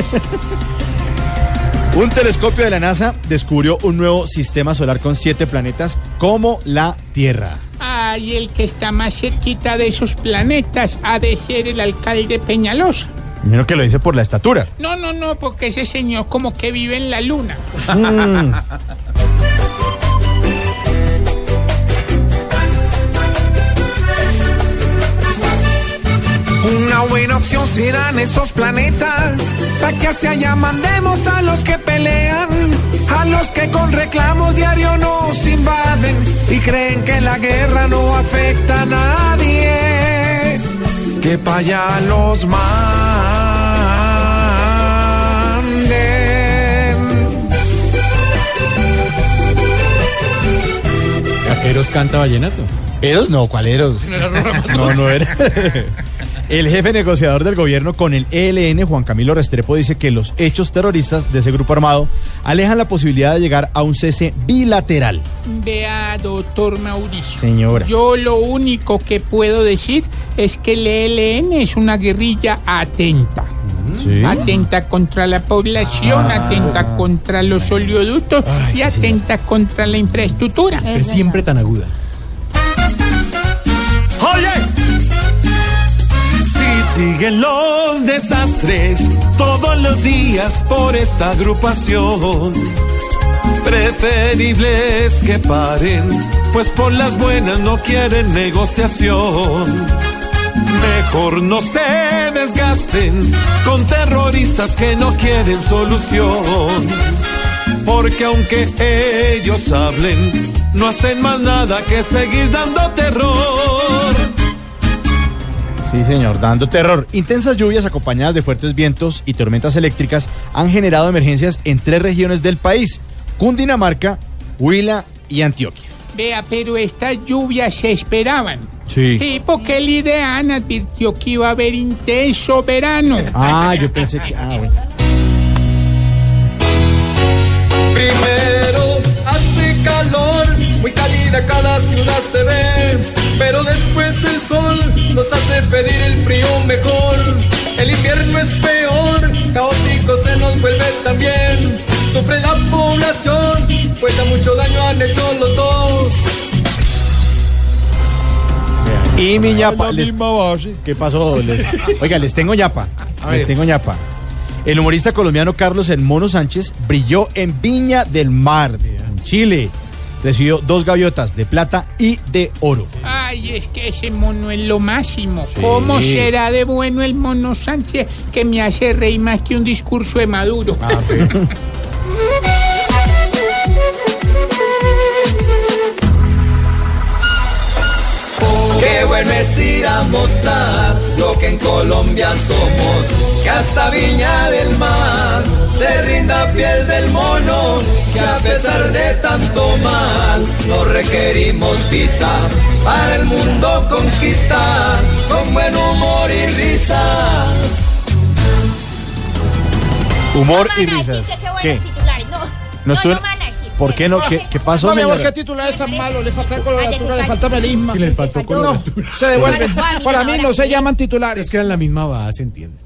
Un telescopio de la NASA descubrió un nuevo sistema solar con siete planetas como la Tierra. Ay, el que está más cerquita de esos planetas ha de ser el alcalde Peñalosa. Menos que lo dice por la estatura. No, no, no, porque ese señor como que vive en la luna. Mm. buena opción serán esos planetas, para que hacia allá mandemos a los que pelean, a los que con reclamos diario nos invaden y creen que la guerra no afecta a nadie, que para allá los manden. Eros canta vallenato. ¿Eros? No, ¿cuál Eros? No, no era. El jefe negociador del gobierno con el ELN, Juan Camilo Restrepo, dice que los hechos terroristas de ese grupo armado alejan la posibilidad de llegar a un cese bilateral. Vea, doctor Mauricio. Señora. Yo lo único que puedo decir es que el ELN es una guerrilla atenta. Sí. Atenta contra la población, atenta contra los oleoductos y atenta contra la infraestructura. Pero siempre tan aguda. Siguen los desastres todos los días por esta agrupación, preferible es que paren, pues por las buenas no quieren negociación. Mejor no se desgasten con terroristas que no quieren solución. Porque aunque ellos hablen, no hacen más nada que seguir dando terror. Sí, señor, dando terror. Intensas lluvias acompañadas de fuertes vientos y tormentas eléctricas han generado emergencias en tres regiones del país: Cundinamarca, Huila y Antioquia. Vea, pero estas lluvias se esperaban. Sí. Sí, porque el IDEAN advirtió que iba a haber intenso verano. Ah, yo pensé que. Ah, bueno. Primero hace calor, muy cálida cada ciudad se ve, hace pedir el frío mejor. El invierno es peor, caótico se nos vuelve también. Sufre la población, pues ya mucho daño han hecho los dos. Y mi ñapa. les-. ¿Qué pasó? Les- Oiga, les tengo ñapa. Les tengo ñapa. El humorista colombiano Carlos El Mono Sánchez brilló en Viña del Mar, en Chile. Recibió dos gaviotas de plata y de oro. Ay, es que ese mono es lo máximo. ¿Cómo será de bueno el mono Sánchez que me hace reír más que un discurso de Maduro? Qué bueno es ir a mostrar lo que en Colombia somos, que hasta Viña del Mar se rinda piel del mono, que a pesar de tanto mal no requerimos visa para el mundo conquistar con buen humor y risas. Humor No y risas. qué no. No No, estuve- no. ¿Por qué no? ¿Qué, qué pasó, No, mi amor, señora? ¿qué titular es tan malo? Le falta coloratura, le falta melisma. Sí, les faltó coloratura. Se devuelven. Para mí no se llaman titulares. Es que eran la misma base, entiende.